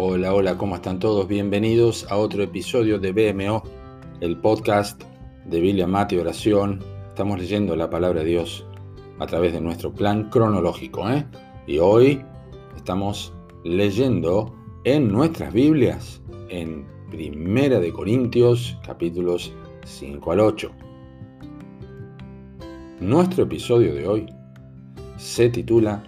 Hola, hola, ¿cómo están todos? Bienvenidos a otro episodio de BMO, el podcast de Biblia, Mate Oración. Estamos leyendo la palabra de Dios a través de nuestro plan cronológico. ¿eh? Y hoy estamos leyendo en nuestras Biblias, en Primera de Corintios, capítulos 5 al 8. Nuestro episodio de hoy se titula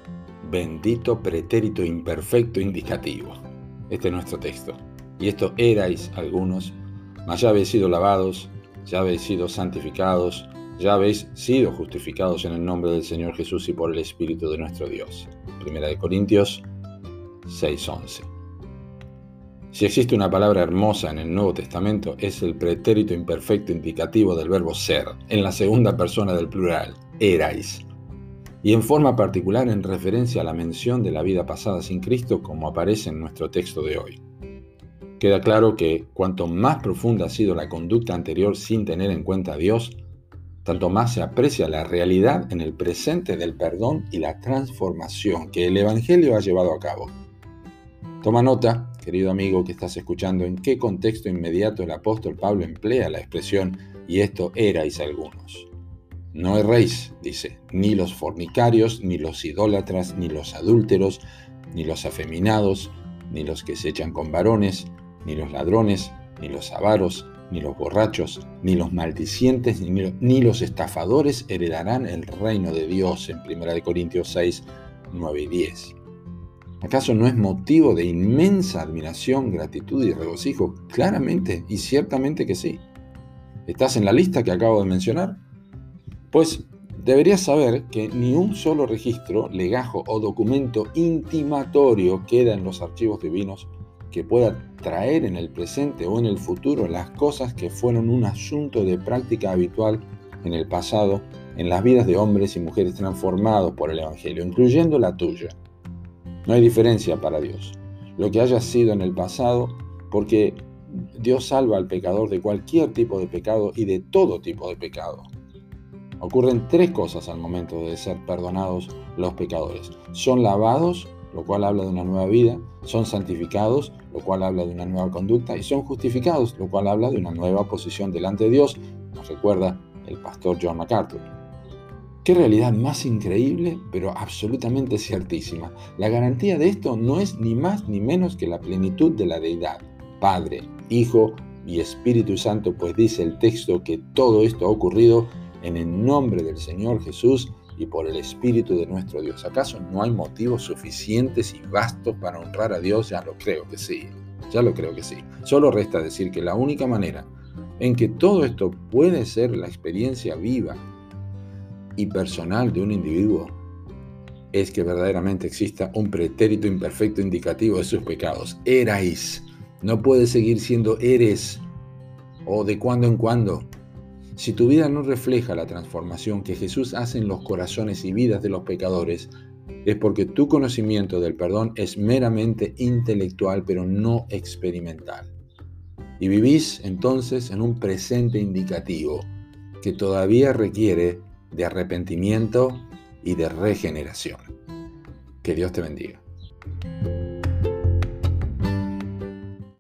Bendito pretérito imperfecto indicativo. Este es nuestro texto. Y esto erais algunos, mas ya habéis sido lavados, ya habéis sido santificados, ya habéis sido justificados en el nombre del Señor Jesús y por el Espíritu de nuestro Dios. Primera de Corintios 6:11. Si existe una palabra hermosa en el Nuevo Testamento, es el pretérito imperfecto indicativo del verbo ser, en la segunda persona del plural, erais y en forma particular en referencia a la mención de la vida pasada sin Cristo como aparece en nuestro texto de hoy. Queda claro que cuanto más profunda ha sido la conducta anterior sin tener en cuenta a Dios, tanto más se aprecia la realidad en el presente del perdón y la transformación que el Evangelio ha llevado a cabo. Toma nota, querido amigo que estás escuchando, en qué contexto inmediato el apóstol Pablo emplea la expresión y esto erais algunos. No erréis, dice, ni los fornicarios, ni los idólatras, ni los adúlteros, ni los afeminados, ni los que se echan con varones, ni los ladrones, ni los avaros, ni los borrachos, ni los maldicientes, ni, los estafadores heredarán el reino de Dios en 1 Corintios 6, 9 y 10. ¿Acaso no es motivo de inmensa admiración, gratitud y regocijo? Claramente y ciertamente que sí. ¿Estás en la lista que acabo de mencionar? Pues deberías saber que ni un solo registro, legajo o documento intimatorio queda en los archivos divinos que pueda traer en el presente o en el futuro las cosas que fueron un asunto de práctica habitual en el pasado en las vidas de hombres y mujeres transformados por el Evangelio, incluyendo la tuya. No hay diferencia para Dios. Lo que haya sido en el pasado, porque Dios salva al pecador de cualquier tipo de pecado y de todo tipo de pecado. Ocurren tres cosas al momento de ser perdonados los pecadores. Son lavados, lo cual habla de una nueva vida, son santificados, lo cual habla de una nueva conducta, y son justificados, lo cual habla de una nueva posición delante de Dios, nos recuerda el pastor John MacArthur. Qué realidad más increíble, pero absolutamente ciertísima. La garantía de esto no es ni más ni menos que la plenitud de la deidad, Padre, Hijo y Espíritu Santo, pues dice el texto que todo esto ha ocurrido en el nombre del Señor Jesús y por el Espíritu de nuestro Dios. ¿Acaso no hay motivos suficientes y vastos para honrar a Dios? Ya lo creo que sí, ya lo creo que sí. Solo resta decir que la única manera en que todo esto puede ser la experiencia viva y personal de un individuo es que verdaderamente exista un pretérito imperfecto indicativo de sus pecados. Erais. No puede seguir siendo eres o de cuando en cuando si tu vida no refleja la transformación que Jesús hace en los corazones y vidas de los pecadores, es porque tu conocimiento del perdón es meramente intelectual pero no experimental. Y vivís entonces en un presente indicativo que todavía requiere de arrepentimiento y de regeneración. Que Dios te bendiga.